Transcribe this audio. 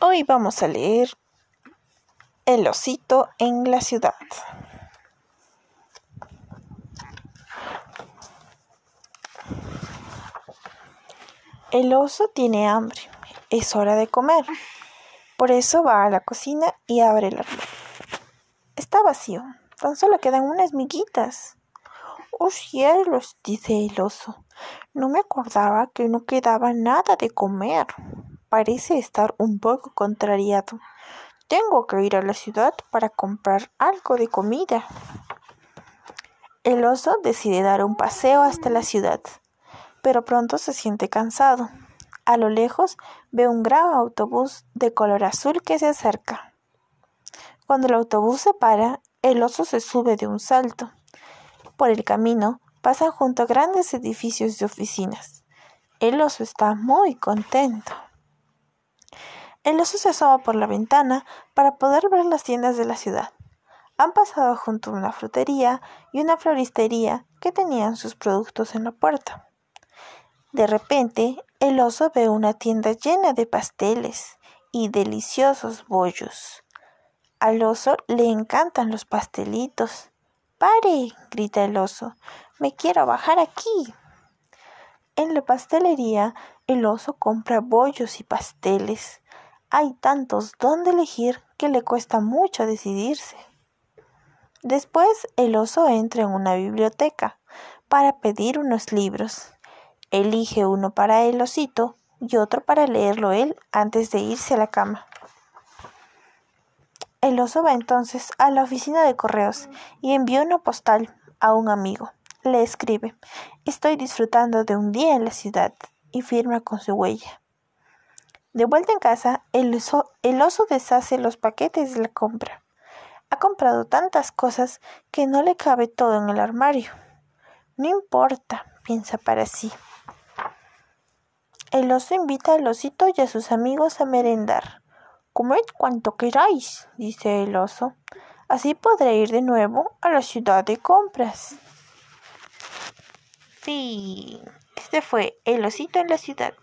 Hoy vamos a leer El osito en la ciudad. El oso tiene hambre. Es hora de comer. Por eso va a la cocina y abre el armario. Está vacío. Tan solo quedan unas miguitas. Oh cielos, dice el oso. No me acordaba que no quedaba nada de comer. Parece estar un poco contrariado. Tengo que ir a la ciudad para comprar algo de comida. El oso decide dar un paseo hasta la ciudad, pero pronto se siente cansado. A lo lejos ve un gran autobús de color azul que se acerca. Cuando el autobús se para, el oso se sube de un salto. Por el camino pasan junto a grandes edificios de oficinas. El oso está muy contento. El oso se asoma por la ventana para poder ver las tiendas de la ciudad. Han pasado junto a una frutería y una floristería que tenían sus productos en la puerta. De repente, el oso ve una tienda llena de pasteles y deliciosos bollos. Al oso le encantan los pastelitos. ¡Pare! grita el oso. Me quiero bajar aquí. En la pastelería, el oso compra bollos y pasteles. Hay tantos donde elegir que le cuesta mucho decidirse. Después el oso entra en una biblioteca para pedir unos libros. Elige uno para el osito y otro para leerlo él antes de irse a la cama. El oso va entonces a la oficina de correos y envía una postal a un amigo. Le escribe, estoy disfrutando de un día en la ciudad y firma con su huella. De vuelta en casa, el oso, deshace los paquetes de la compra. Ha comprado tantas cosas que no le cabe todo en el armario. No importa, piensa para sí. El oso invita al osito y a sus amigos a merendar. Comed cuanto queráis, dice el oso. Así podré ir de nuevo a la ciudad de compras. Sí, Este fue El osito en la ciudad.